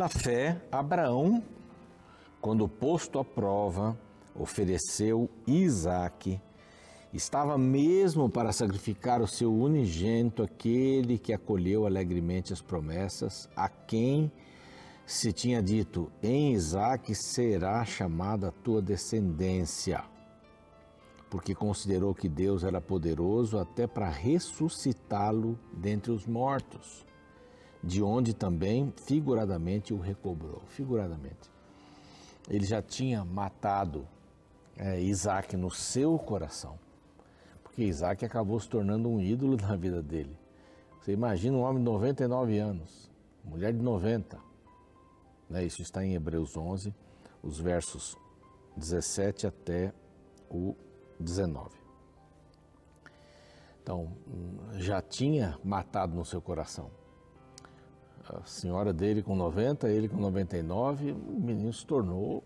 Pela fé, Abraão, quando posto à prova, ofereceu Isaque. Estava mesmo para sacrificar o seu unigênito, aquele que acolheu alegremente as promessas, a quem se tinha dito: Em Isaque será chamada a tua descendência. Porque considerou que Deus era poderoso até para ressuscitá-lo dentre os mortos de onde também figuradamente o recobrou. Figuradamente. Ele já tinha matado é, Isaac no seu coração, porque Isaac acabou se tornando um ídolo na vida dele. Você imagina um homem de 99 anos, mulher de 90. Né? Isso está em Hebreus 11, os versos 17 até o 19. Então, já tinha matado no seu coração a senhora dele com 90, ele com 99, o menino se tornou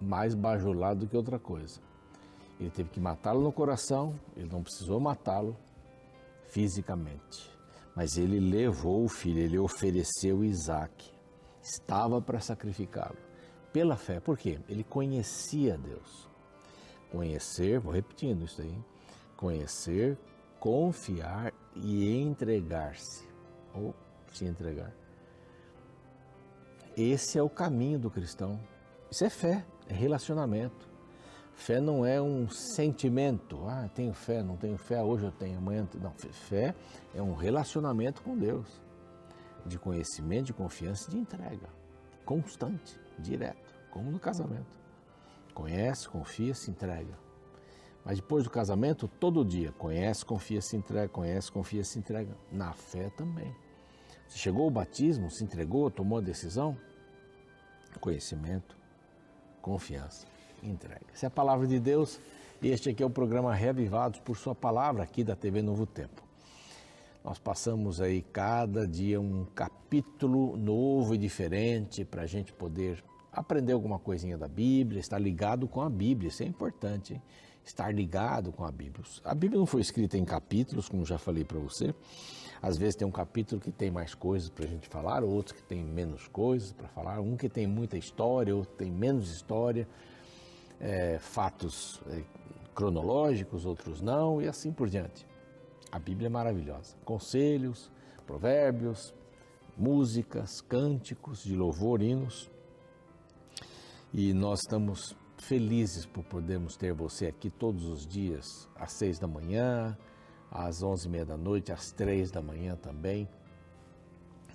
mais bajulado do que outra coisa. Ele teve que matá-lo no coração, ele não precisou matá-lo fisicamente. Mas ele levou o filho, ele ofereceu Isaac. Estava para sacrificá-lo. Pela fé, por quê? Ele conhecia Deus. Conhecer, vou repetindo isso aí, conhecer, confiar e entregar-se ou se entregar. Esse é o caminho do cristão. Isso é fé, é relacionamento. Fé não é um sentimento. Ah, tenho fé, não tenho fé, hoje eu tenho, amanhã. Não, fé é um relacionamento com Deus, de conhecimento, de confiança de entrega, constante, direto, como no casamento. Conhece, confia, se entrega. Mas depois do casamento, todo dia, conhece, confia, se entrega, conhece, confia, se entrega. Na fé também. Você chegou ao batismo, se entregou, tomou a decisão? Conhecimento, confiança, entrega. Essa é a palavra de Deus e este aqui é o programa Reavivados por Sua Palavra, aqui da TV Novo Tempo. Nós passamos aí cada dia um capítulo novo e diferente para a gente poder aprender alguma coisinha da Bíblia, estar ligado com a Bíblia, isso é importante. Hein? Estar ligado com a Bíblia. A Bíblia não foi escrita em capítulos, como já falei para você. Às vezes tem um capítulo que tem mais coisas para a gente falar, outros que tem menos coisas para falar, um que tem muita história, outro tem menos história, é, fatos é, cronológicos, outros não, e assim por diante. A Bíblia é maravilhosa. Conselhos, provérbios, músicas, cânticos de louvor, hinos. E nós estamos felizes por podermos ter você aqui todos os dias, às seis da manhã, às onze e meia da noite, às três da manhã também,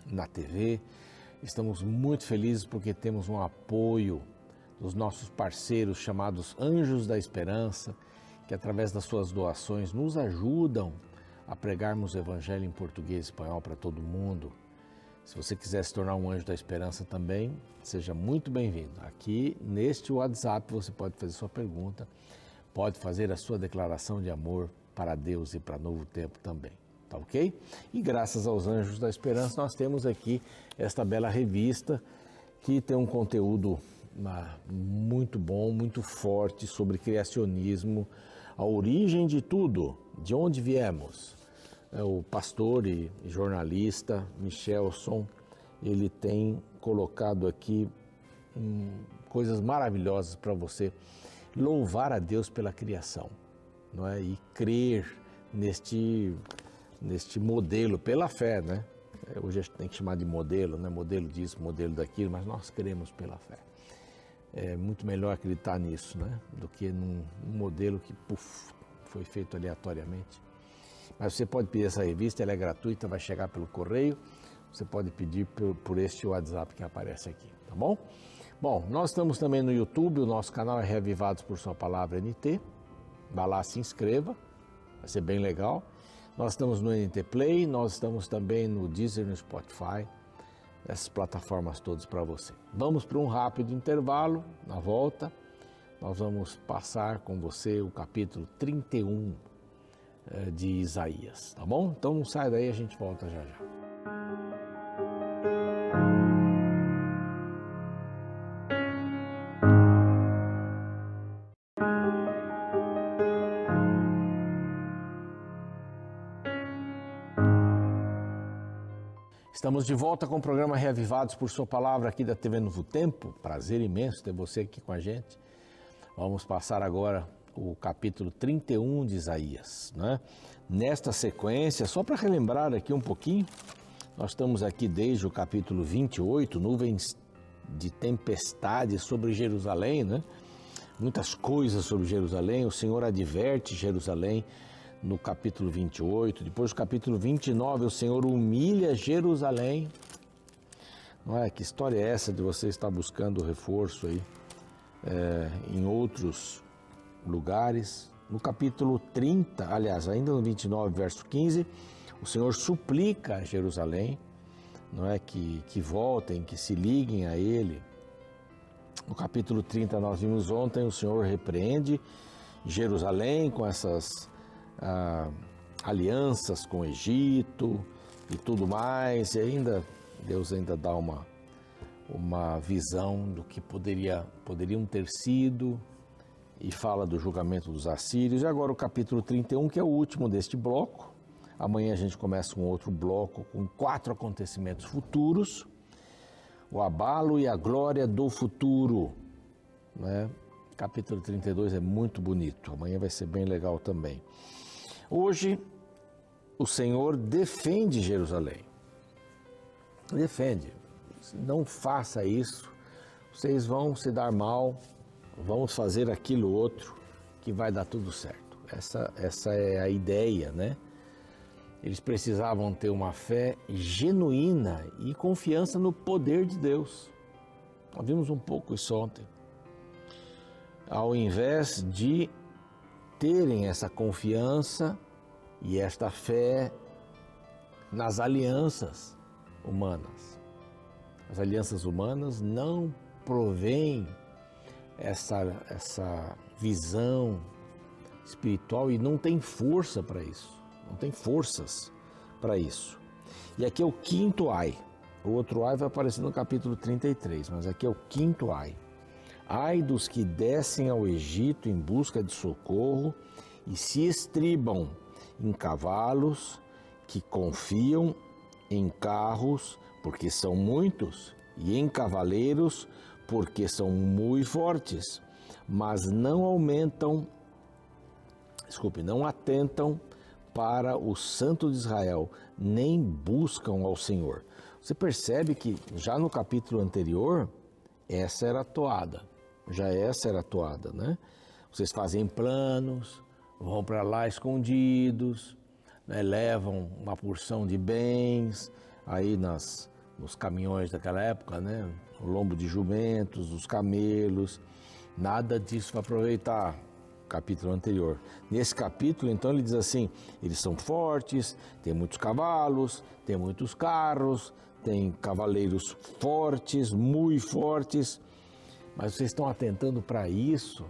na TV. Estamos muito felizes porque temos um apoio dos nossos parceiros chamados Anjos da Esperança, que através das suas doações nos ajudam a pregarmos o Evangelho em português e espanhol para todo mundo. Se você quiser se tornar um anjo da esperança também, seja muito bem-vindo. Aqui neste WhatsApp você pode fazer sua pergunta, pode fazer a sua declaração de amor para Deus e para Novo Tempo também. Tá ok? E graças aos Anjos da Esperança, nós temos aqui esta bela revista que tem um conteúdo ah, muito bom, muito forte sobre criacionismo, a origem de tudo, de onde viemos o pastor e jornalista Michelson, ele tem colocado aqui hum, coisas maravilhosas para você louvar a Deus pela criação, não é? E crer neste neste modelo pela fé, né? É, hoje a gente tem que chamar de modelo, né? Modelo disso, modelo daquilo, mas nós cremos pela fé. É muito melhor acreditar nisso, né? Do que num, num modelo que puff, foi feito aleatoriamente. Mas você pode pedir essa revista, ela é gratuita, vai chegar pelo correio. Você pode pedir por, por este WhatsApp que aparece aqui, tá bom? Bom, nós estamos também no YouTube, o nosso canal é Reavivados por Sua Palavra NT. Vá lá, se inscreva, vai ser bem legal. Nós estamos no NT Play, nós estamos também no Deezer, no Spotify, essas plataformas todas para você. Vamos para um rápido intervalo, na volta, nós vamos passar com você o capítulo 31 eh, de Isaías, tá bom? Então não sai daí, a gente volta já já. Estamos de volta com o programa Reavivados por Sua Palavra aqui da TV Novo Tempo. Prazer imenso ter você aqui com a gente. Vamos passar agora o capítulo 31 de Isaías. Né? Nesta sequência, só para relembrar aqui um pouquinho, nós estamos aqui desde o capítulo 28, nuvens de tempestade sobre Jerusalém, né? muitas coisas sobre Jerusalém. O Senhor adverte Jerusalém no capítulo 28. Depois, no capítulo 29, o Senhor humilha Jerusalém. Não é? Que história é essa de você estar buscando reforço aí é, em outros lugares? No capítulo 30, aliás, ainda no 29, verso 15, o Senhor suplica a Jerusalém, não é que, que voltem, que se liguem a Ele. No capítulo 30, nós vimos ontem, o Senhor repreende Jerusalém com essas ah, alianças com o Egito e tudo mais, e ainda Deus ainda dá uma, uma visão do que poderia, poderiam ter sido e fala do julgamento dos assírios. E agora o capítulo 31, que é o último deste bloco. Amanhã a gente começa com outro bloco com quatro acontecimentos futuros. O abalo e a glória do futuro. Né? Capítulo 32 é muito bonito. Amanhã vai ser bem legal também. Hoje, o Senhor defende Jerusalém. Defende. Não faça isso, vocês vão se dar mal, vamos fazer aquilo outro que vai dar tudo certo. Essa, essa é a ideia, né? Eles precisavam ter uma fé genuína e confiança no poder de Deus. Nós vimos um pouco isso ontem. Ao invés de terem essa confiança e esta fé nas alianças humanas. As alianças humanas não provêm essa, essa visão espiritual e não tem força para isso, não tem forças para isso. E aqui é o quinto ai. O outro ai vai aparecer no capítulo 33, mas aqui é o quinto ai. Ai dos que descem ao Egito em busca de socorro e se estribam em cavalos, que confiam em carros, porque são muitos, e em cavaleiros, porque são muito fortes, mas não aumentam, desculpe, não atentam para o Santo de Israel, nem buscam ao Senhor. Você percebe que já no capítulo anterior, essa era a toada já essa era a toada, né? Vocês fazem planos, vão para lá escondidos, né? levam uma porção de bens aí nas, nos caminhões daquela época, né? O lombo de jumentos, os camelos, nada disso para aproveitar. Capítulo anterior. Nesse capítulo, então, ele diz assim: eles são fortes, têm muitos cavalos, têm muitos carros, têm cavaleiros fortes, muito fortes, mas vocês estão atentando para isso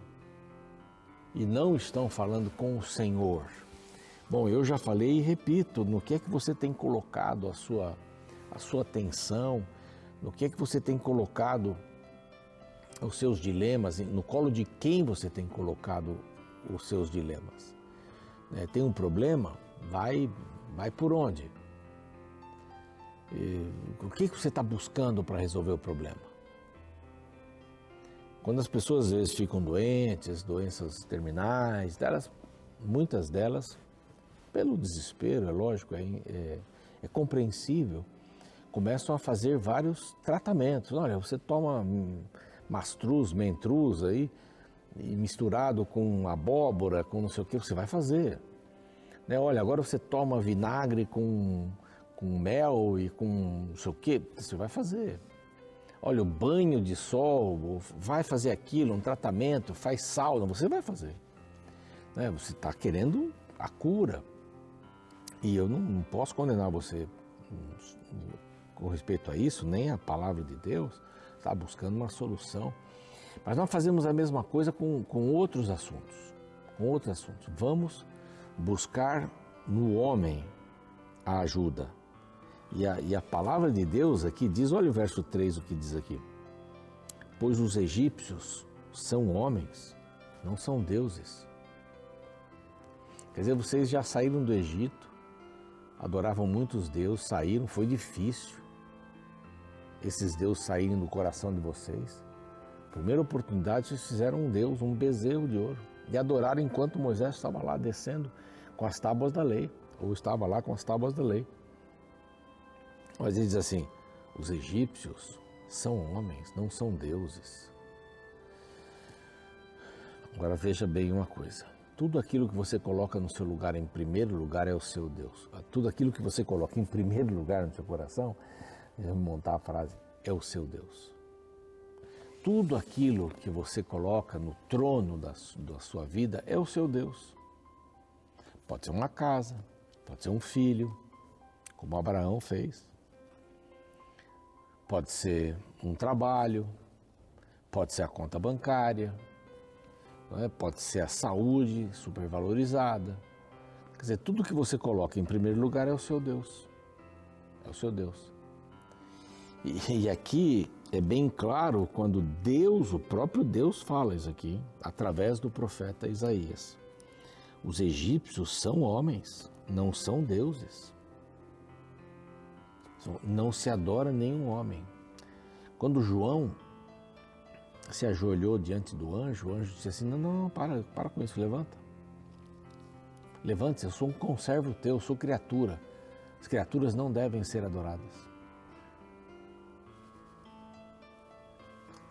e não estão falando com o Senhor. Bom, eu já falei e repito, no que é que você tem colocado a sua, a sua atenção, no que é que você tem colocado os seus dilemas, no colo de quem você tem colocado os seus dilemas. É, tem um problema? Vai, vai por onde? E, o que, que você está buscando para resolver o problema? Quando as pessoas às vezes ficam doentes, doenças terminais, delas, muitas delas, pelo desespero, é lógico, é, é, é compreensível, começam a fazer vários tratamentos. Olha, você toma mastruz, mentruz aí, misturado com abóbora, com não sei o que, você vai fazer. Né? Olha, agora você toma vinagre com, com mel e com não sei o que, você vai fazer olha, o banho de sol, vai fazer aquilo, um tratamento, faz sauna, você vai fazer. Né? Você está querendo a cura. E eu não, não posso condenar você com respeito a isso, nem a palavra de Deus, está buscando uma solução. Mas nós fazemos a mesma coisa com, com outros assuntos. Com outros assuntos. Vamos buscar no homem a ajuda, e a, e a palavra de Deus aqui diz, olha o verso 3 o que diz aqui. Pois os egípcios são homens, não são deuses. Quer dizer, vocês já saíram do Egito, adoravam muitos deuses, saíram, foi difícil. Esses deuses saírem do coração de vocês. Primeira oportunidade, vocês fizeram um Deus, um bezerro de ouro, e adoraram enquanto Moisés estava lá descendo com as tábuas da lei, ou estava lá com as tábuas da lei. Mas ele diz assim: os egípcios são homens, não são deuses. Agora veja bem uma coisa: tudo aquilo que você coloca no seu lugar em primeiro lugar é o seu Deus. Tudo aquilo que você coloca em primeiro lugar no seu coração, vamos montar a frase, é o seu Deus. Tudo aquilo que você coloca no trono da, da sua vida é o seu Deus. Pode ser uma casa, pode ser um filho, como Abraão fez. Pode ser um trabalho, pode ser a conta bancária, é? pode ser a saúde supervalorizada. Quer dizer, tudo que você coloca em primeiro lugar é o seu Deus. É o seu Deus. E, aqui é bem claro quando Deus, o próprio Deus, fala isso aqui, através do profeta Isaías. Os egípcios são homens, não são deuses. Não se adora nenhum homem. Quando João se ajoelhou diante do anjo, o anjo disse assim: Não, não, para, para com isso, levanta. Levante-se, eu sou um conservo teu, eu sou criatura. As criaturas não devem ser adoradas.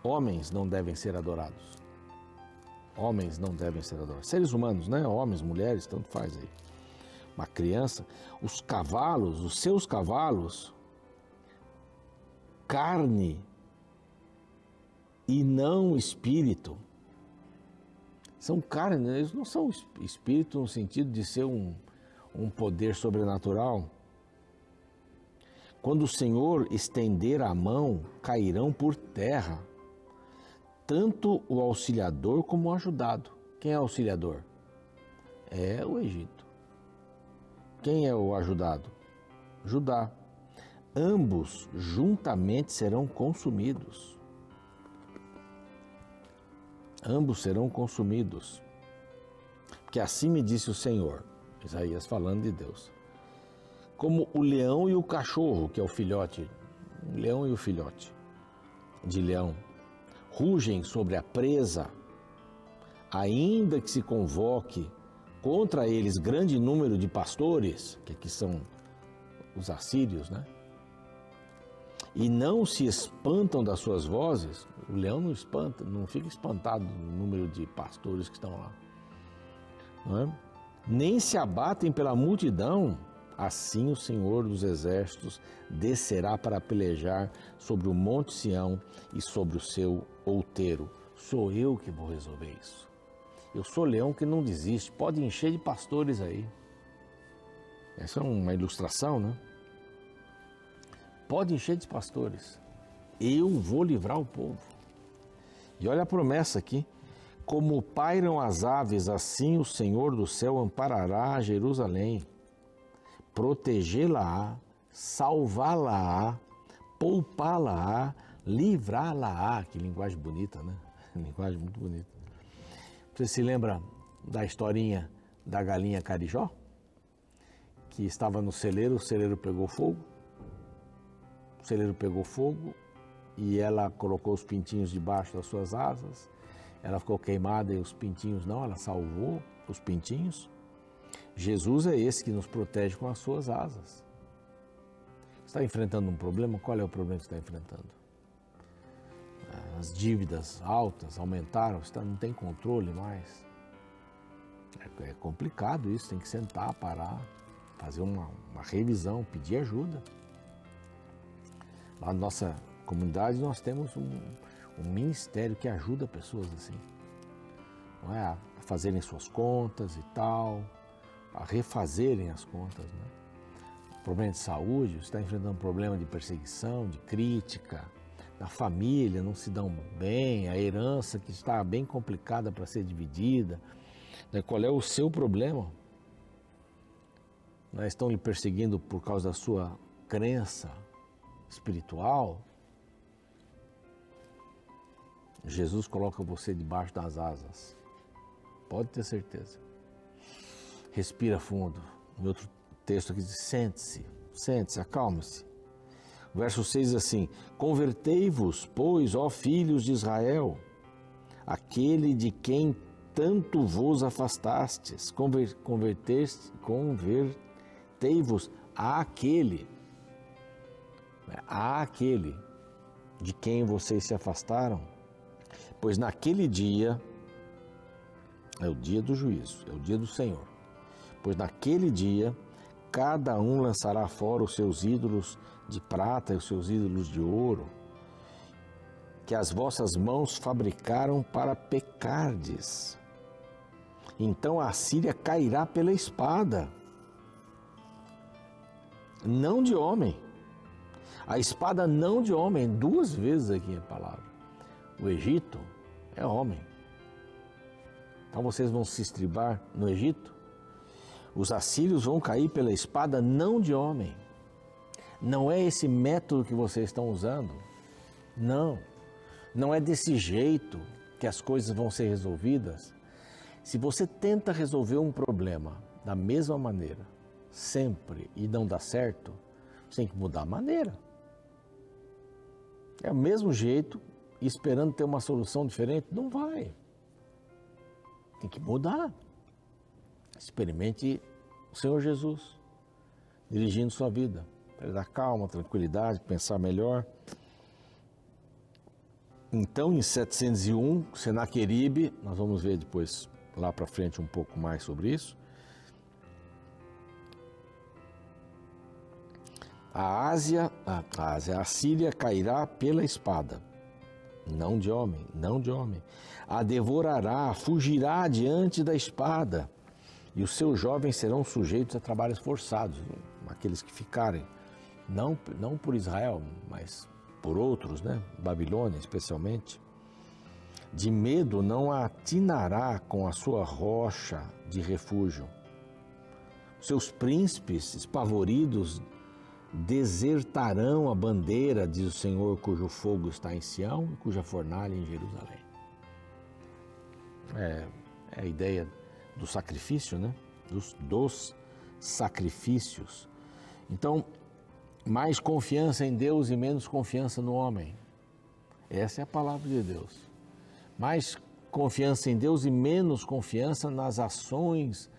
Homens não devem ser adorados. Homens não devem ser adorados. Seres humanos, né? Homens, mulheres, tanto faz aí. Uma criança, os cavalos, os seus cavalos, carne e não espírito. São carne, né? eles não são espírito no sentido de ser um, um poder sobrenatural. Quando o Senhor estender a mão, cairão por terra, tanto o auxiliador como o ajudado. Quem é o auxiliador? É o Egito. Quem é o ajudado? Judá. Ambos juntamente serão consumidos ambos serão consumidos. Porque assim me disse o Senhor, Isaías falando de Deus. Como o leão e o cachorro, que é o filhote, o leão e o filhote de leão, rugem sobre a presa, ainda que se convoque contra eles grande número de pastores, que aqui são os assírios, né? e não se espantam das suas vozes, o leão não espanta, não fica espantado no número de pastores que estão lá. É? Nem se abatem pela multidão, assim o Senhor dos Exércitos descerá para pelejar sobre o Monte Sião e sobre o seu outeiro. Sou eu que vou resolver isso. Eu sou leão que não desiste, pode encher de pastores aí. Essa é uma ilustração, né? Pode encher de pastores. Eu vou livrar o povo. E olha a promessa aqui. Como pairam as aves, assim o Senhor do céu amparará Jerusalém, protegê-la-á, salvá-la-á, poupá-la-á, livrá-la-á. Que linguagem bonita, né? Linguagem muito bonita. Você se lembra da historinha da galinha carijó? Que estava no celeiro, o celeiro pegou fogo o celeiro pegou fogo e ela colocou os pintinhos debaixo das suas asas. Ela ficou queimada e os pintinhos não, ela salvou os pintinhos. Jesus é esse que nos protege com as suas asas. Está enfrentando um problema? Qual é o problema que está enfrentando? As dívidas altas aumentaram, você não tem controle mais. É, é complicado isso, tem que sentar, parar, fazer uma, uma revisão, pedir ajuda. Lá na nossa comunidade nós temos um, um ministério que ajuda pessoas assim, não é? a fazerem suas contas e tal, a refazerem as contas. Né? Problema de saúde, você está enfrentando um problema de perseguição, de crítica, da família, não se dão bem, a herança que está bem complicada para ser dividida. Né? Qual é o seu problema? Né? Estão lhe perseguindo por causa da sua crença, espiritual, Jesus coloca você debaixo das asas. Pode ter certeza. Respira fundo. Em outro texto aqui diz: sente-se, sente-se, acalme-se. verso 6 assim: Convertei-vos, pois, ó filhos de Israel, aquele de quem tanto vos afastastes, convertei-vos àquele, né, àquele de quem vocês se afastaram, pois naquele dia é o dia do juízo, é o dia do Senhor. Pois naquele dia cada um lançará fora os seus ídolos de prata e os seus ídolos de ouro, que as vossas mãos fabricaram para pecardes. Então a Síria cairá pela espada, não de homem. A espada não de homem, duas vezes aqui a palavra. O Egito é homem. Então vocês vão se estribar no Egito? Os assírios vão cair pela espada não de homem. Não é esse método que vocês estão usando. Não. Não é desse jeito que as coisas vão ser resolvidas. Se você tenta resolver um problema da mesma maneira, sempre, e não dá certo, você tem que mudar a maneira. É o mesmo jeito, esperando ter uma solução diferente, não vai. Tem que mudar. Experimente o Senhor Jesus dirigindo sua vida, para dar calma, tranquilidade, pensar melhor. Então, em 701, Senaqueribe, nós vamos ver depois lá para frente um pouco mais sobre isso. A Ásia, a Ásia, a Síria cairá pela espada, não de homem, não de homem. A devorará, fugirá diante da espada, e os seus jovens serão sujeitos a trabalhos forçados, aqueles que ficarem, não, não por Israel, mas por outros, né? Babilônia especialmente de medo não atinará com a sua rocha de refúgio. Seus príncipes espavoridos desertarão a bandeira, diz o Senhor, cujo fogo está em Sião e cuja fornalha em Jerusalém. É, é a ideia do sacrifício, né? Dos, dos sacrifícios. Então, mais confiança em Deus e menos confiança no homem. Essa é a palavra de Deus mais confiança em Deus e menos confiança nas ações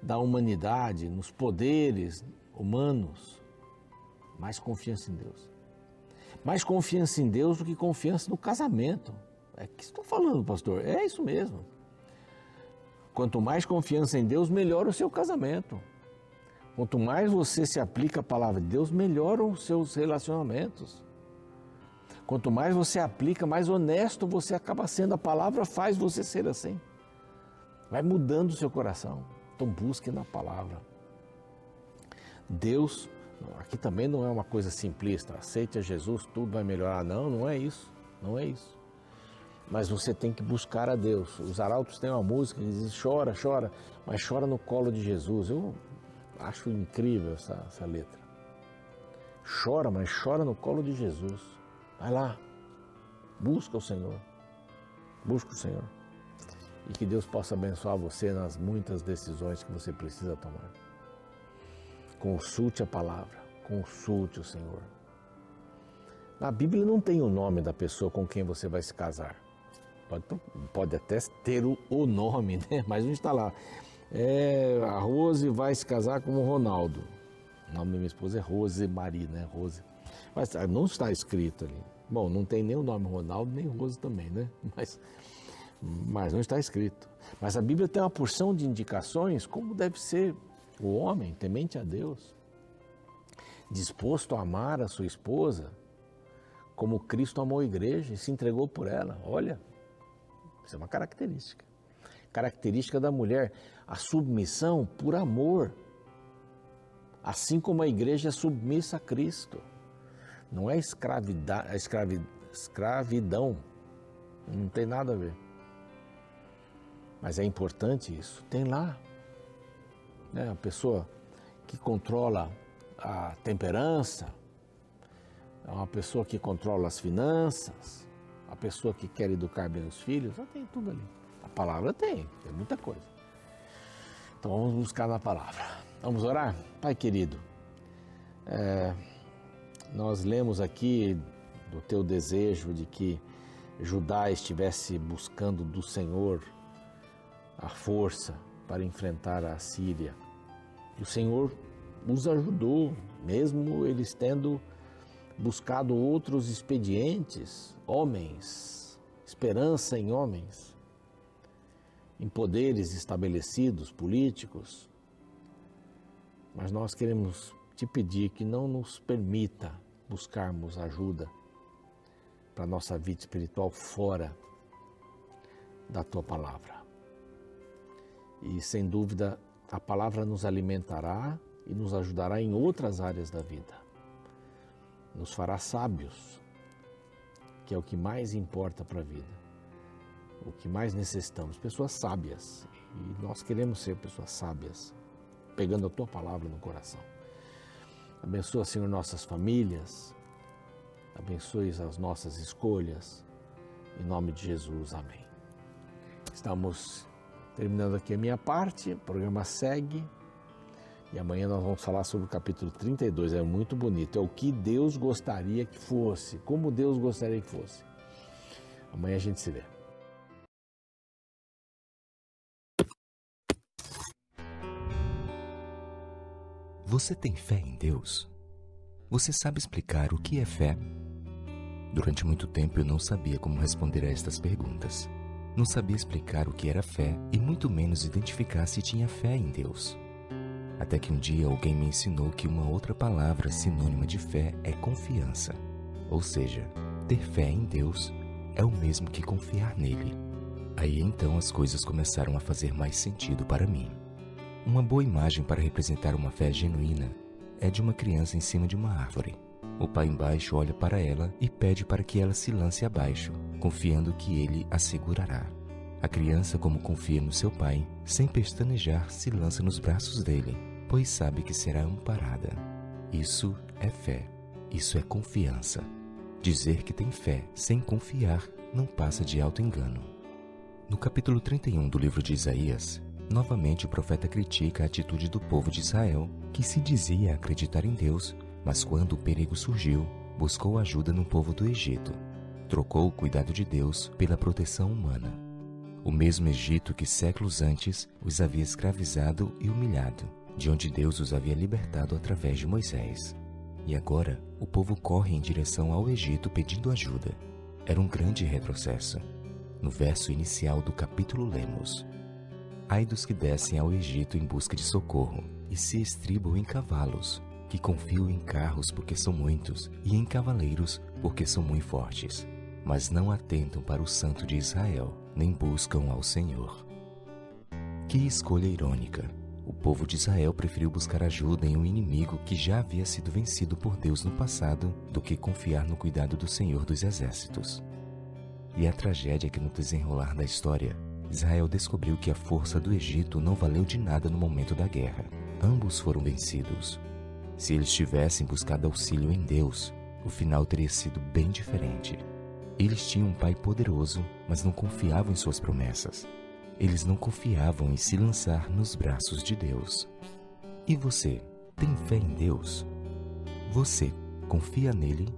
da humanidade, nos poderes humanos. Mais confiança em Deus. Mais confiança em Deus do que confiança no casamento. É que estou falando, pastor. É isso mesmo. Quanto mais confiança em Deus, melhor o seu casamento. Quanto mais você se aplica à palavra de Deus, melhoram os seus relacionamentos. Quanto mais você aplica, mais honesto você acaba sendo. A palavra faz você ser assim. Vai mudando o seu coração. Então busque na palavra. Deus, aqui também não é uma coisa simplista. Aceite a Jesus, tudo vai melhorar. Não, não é isso. Não é isso. Mas você tem que buscar a Deus. Os arautos têm uma música que diz: chora, chora, mas chora no colo de Jesus. Eu acho incrível essa, essa letra. Chora, mas chora no colo de Jesus. Vai lá, busca o Senhor, busca o Senhor. E que Deus possa abençoar você nas muitas decisões que você precisa tomar. Consulte a palavra, consulte o Senhor. Na Bíblia não tem o nome da pessoa com quem você vai se casar. Pode, pode até ter o, o nome, né? mas não está lá. É, a Rose vai se casar com o Ronaldo. O nome da minha esposa é Rose né? Rose. Mas ah, não está escrito ali. Bom, não tem nem o nome Ronaldo, nem Rose também, né? Mas, mas não está escrito. Mas a Bíblia tem uma porção de indicações como deve ser o homem temente a Deus, disposto a amar a sua esposa como Cristo amou a igreja e se entregou por ela. Olha, isso é uma característica. Característica da mulher, a submissão por amor. Assim como a igreja é submissa a Cristo. Não é escravida, é escravi, escravidão. Não tem nada a ver. Mas é importante isso. Tem lá. Né? A pessoa que controla a temperança, é uma pessoa que controla as finanças, a pessoa que quer educar bem os filhos, já tem tudo ali. A palavra tem, tem muita coisa. Então vamos buscar na palavra. Vamos orar? Pai querido, é, nós lemos aqui do teu desejo de que Judá estivesse buscando do Senhor a força para enfrentar a Síria. E o Senhor os ajudou, mesmo eles tendo buscado outros expedientes, homens, esperança em homens, em poderes estabelecidos, políticos. Mas nós queremos te pedir que não nos permita buscarmos ajuda para a nossa vida espiritual fora da tua palavra. E sem dúvida, a palavra nos alimentará e nos ajudará em outras áreas da vida. Nos fará sábios, que é o que mais importa para a vida. O que mais necessitamos, pessoas sábias. E nós queremos ser pessoas sábias, pegando a tua palavra no coração. Abençoa, Senhor, nossas famílias, abençoe as nossas escolhas. Em nome de Jesus, amém. Estamos terminando aqui a minha parte, o programa segue. E amanhã nós vamos falar sobre o capítulo 32, é muito bonito. É o que Deus gostaria que fosse, como Deus gostaria que fosse. Amanhã a gente se vê. Você tem fé em Deus? Você sabe explicar o que é fé? Durante muito tempo eu não sabia como responder a estas perguntas. Não sabia explicar o que era fé e muito menos identificar se tinha fé em Deus. Até que um dia alguém me ensinou que uma outra palavra sinônima de fé é confiança. Ou seja, ter fé em Deus é o mesmo que confiar nele. Aí então as coisas começaram a fazer mais sentido para mim. Uma boa imagem para representar uma fé genuína é de uma criança em cima de uma árvore. O pai embaixo olha para ela e pede para que ela se lance abaixo, confiando que ele a segurará. A criança, como confia no seu pai, sem pestanejar, se lança nos braços dele, pois sabe que será amparada. Isso é fé, isso é confiança. Dizer que tem fé sem confiar não passa de auto-engano. No capítulo 31 do livro de Isaías, novamente o profeta critica a atitude do povo de Israel, que se dizia acreditar em Deus, mas quando o perigo surgiu, buscou ajuda no povo do Egito. Trocou o cuidado de Deus pela proteção humana. O mesmo Egito que séculos antes os havia escravizado e humilhado, de onde Deus os havia libertado através de Moisés. E agora o povo corre em direção ao Egito pedindo ajuda. Era um grande retrocesso. No verso inicial do capítulo lemos: Ai dos que descem ao Egito em busca de socorro e se estribam em cavalos, que confiam em carros porque são muitos e em cavaleiros porque são muito fortes, mas não atentam para o Santo de Israel, nem buscam ao Senhor. Que escolha irônica! O povo de Israel preferiu buscar ajuda em um inimigo que já havia sido vencido por Deus no passado do que confiar no cuidado do Senhor dos Exércitos. E a tragédia é que no desenrolar da história, Israel descobriu que a força do Egito não valeu de nada no momento da guerra. Ambos foram vencidos. Se eles tivessem buscado auxílio em Deus, o final teria sido bem diferente. Eles tinham um pai poderoso, mas não confiavam em suas promessas. Eles não confiavam em se lançar nos braços de Deus. E você, tem fé em Deus? Você confia nele?